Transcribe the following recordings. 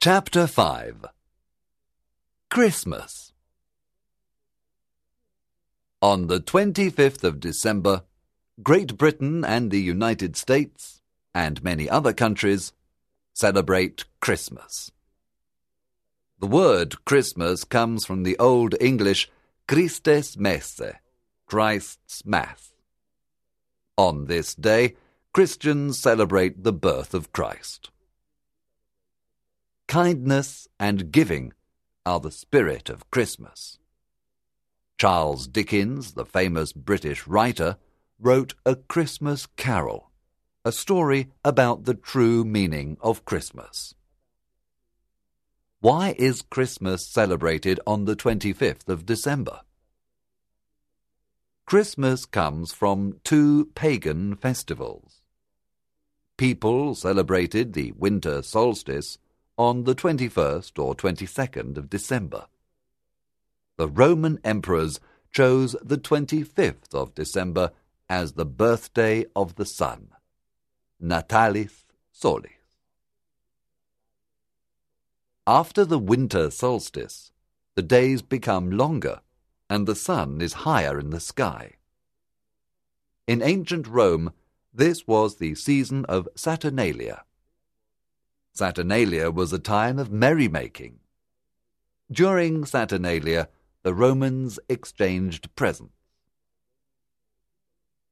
Chapter 5 Christmas On the 25th of December, Great Britain and the United States, and many other countries, celebrate Christmas. The word Christmas comes from the Old English Christes Messe, Christ's Mass. On this day, Christians celebrate the birth of Christ. Kindness and giving are the spirit of Christmas. Charles Dickens, the famous British writer, wrote A Christmas Carol, a story about the true meaning of Christmas. Why is Christmas celebrated on the 25th of December? Christmas comes from two pagan festivals. People celebrated the winter solstice on the 21st or 22nd of December. The Roman emperors chose the 25th of December as the birthday of the sun, Natalis Solis. After the winter solstice, the days become longer and the sun is higher in the sky. In ancient Rome, this was the season of Saturnalia. Saturnalia was a time of merrymaking. During Saturnalia, the Romans exchanged presents.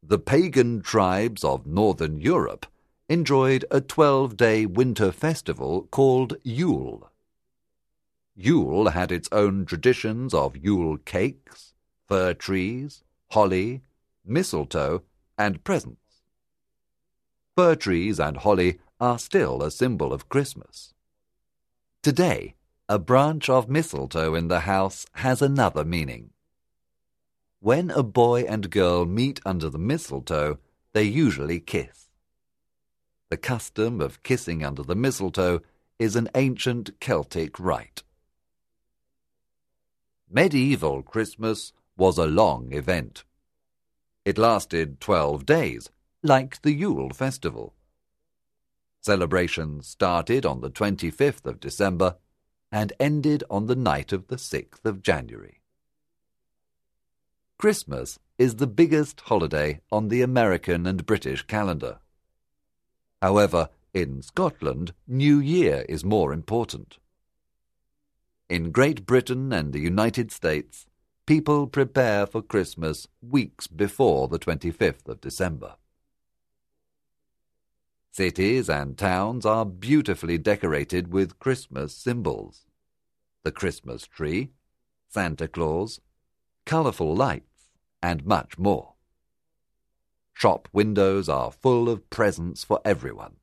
The pagan tribes of northern Europe enjoyed a twelve day winter festival called Yule. Yule had its own traditions of Yule cakes, fir trees, holly, mistletoe, and presents. Fir trees and holly are still a symbol of Christmas. Today, a branch of mistletoe in the house has another meaning. When a boy and girl meet under the mistletoe, they usually kiss. The custom of kissing under the mistletoe is an ancient Celtic rite. Medieval Christmas was a long event. It lasted twelve days, like the Yule festival. Celebrations started on the 25th of December and ended on the night of the 6th of January. Christmas is the biggest holiday on the American and British calendar. However, in Scotland, New Year is more important. In Great Britain and the United States, people prepare for Christmas weeks before the 25th of December. Cities and towns are beautifully decorated with Christmas symbols. The Christmas tree, Santa Claus, colourful lights, and much more. Shop windows are full of presents for everyone.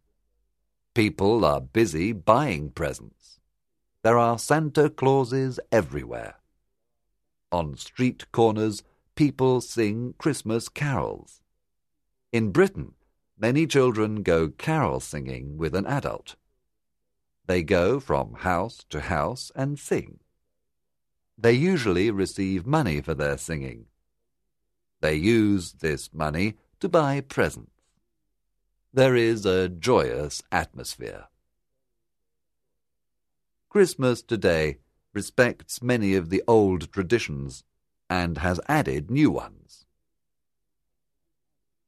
People are busy buying presents. There are Santa Clauses everywhere. On street corners, people sing Christmas carols. In Britain, many children go carol singing with an adult. They go from house to house and sing. They usually receive money for their singing. They use this money to buy presents. There is a joyous atmosphere. Christmas today respects many of the old traditions and has added new ones.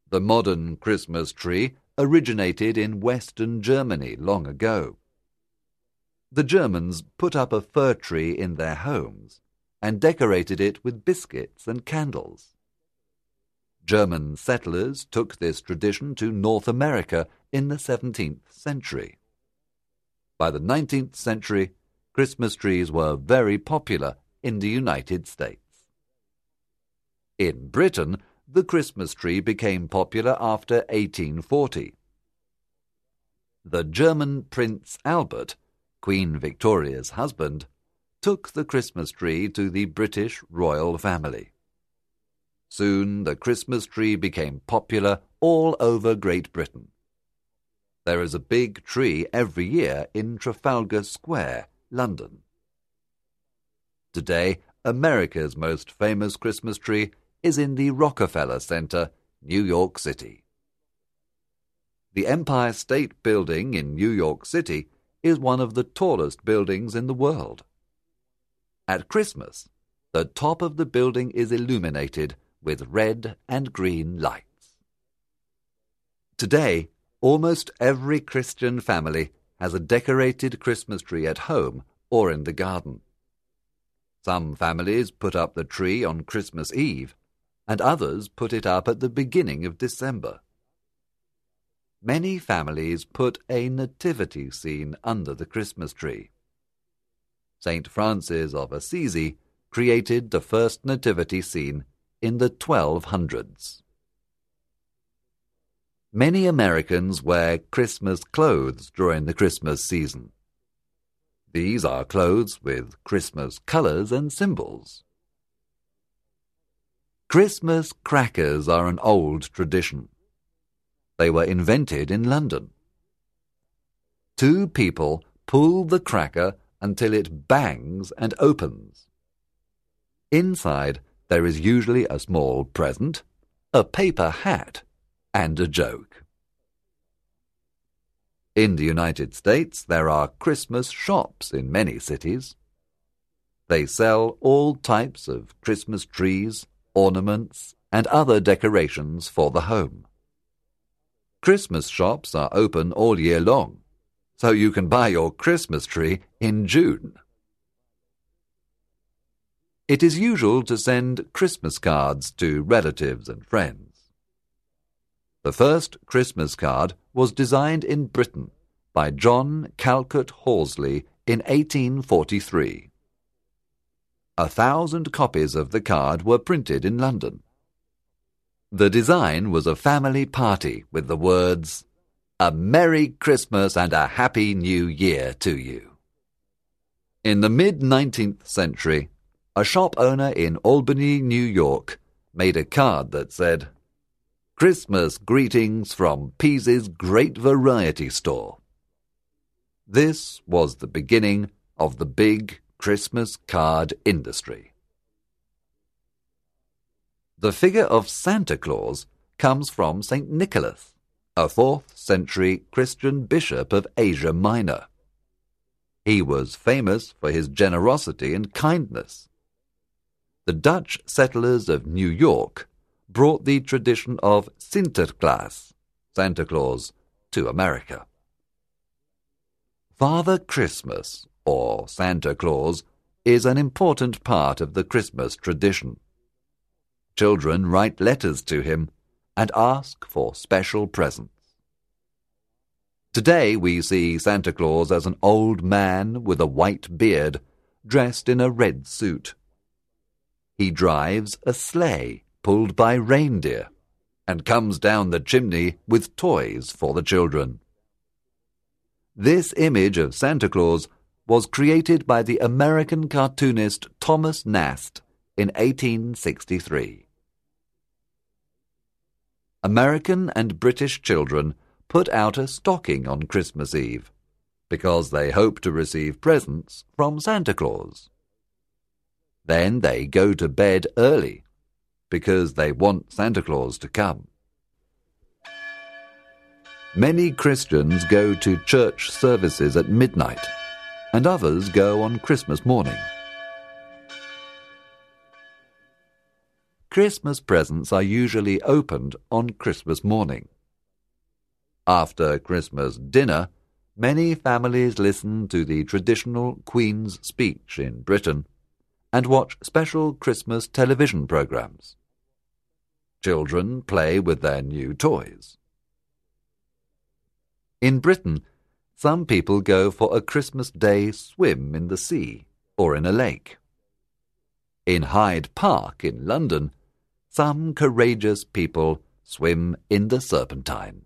The modern Christmas tree originated in Western Germany long ago. The Germans put up a fir tree in their homes and decorated it with biscuits and candles. German settlers took this tradition to North America in the 17th century. By the 19th century, Christmas trees were very popular in the United States. In Britain, the Christmas tree became popular after 1840. The German Prince Albert, Queen Victoria's husband, took the Christmas tree to the British royal family. Soon the Christmas tree became popular all over Great Britain. There is a big tree every year in Trafalgar Square, London. Today, America's most famous Christmas tree is in the Rockefeller Center, New York City. The Empire State Building in New York City is one of the tallest buildings in the world. At Christmas, the top of the building is illuminated with red and green lights. Today, almost every Christian family has a decorated Christmas tree at home or in the garden. Some families put up the tree on Christmas Eve, and others put it up at the beginning of December. Many families put a nativity scene under the Christmas tree. St. Francis of Assisi created the first nativity scene in the 1200s. Many Americans wear Christmas clothes during the Christmas season. These are clothes with Christmas colors and symbols. Christmas crackers are an old tradition. They were invented in London. Two people pull the cracker until it bangs and opens. Inside, there is usually a small present, a paper hat, and a joke. In the United States, there are Christmas shops in many cities. They sell all types of Christmas trees, ornaments, and other decorations for the home. Christmas shops are open all year long, so you can buy your Christmas tree in June. It is usual to send Christmas cards to relatives and friends. The first Christmas card was designed in Britain by John Callcott Horsley in 1843. A thousand copies of the card were printed in London. The design was a family party with the words, A Merry Christmas and a Happy New Year to you. In the mid 19th century, a shop owner in Albany, New York, made a card that said, Christmas greetings from Pease's Great Variety Store. This was the beginning of the big Christmas card industry. The figure of Santa Claus comes from St. Nicholas, a 4th century Christian bishop of Asia Minor. He was famous for his generosity and kindness. The Dutch settlers of New York brought the tradition of Sinterklaas, Santa Claus, to America. Father Christmas, or Santa Claus, is an important part of the Christmas tradition. Children write letters to him and ask for special presents. Today we see Santa Claus as an old man with a white beard, dressed in a red suit. He drives a sleigh pulled by reindeer and comes down the chimney with toys for the children. This image of Santa Claus was created by the American cartoonist Thomas Nast in 1863. American and British children put out a stocking on Christmas Eve because they hope to receive presents from Santa Claus. Then they go to bed early because they want Santa Claus to come. Many Christians go to church services at midnight, and others go on Christmas morning. Christmas presents are usually opened on Christmas morning. After Christmas dinner, many families listen to the traditional Queen's speech in Britain and watch special Christmas television programs. Children play with their new toys. In Britain, some people go for a Christmas Day swim in the sea or in a lake. In Hyde Park in London, some courageous people swim in the Serpentine.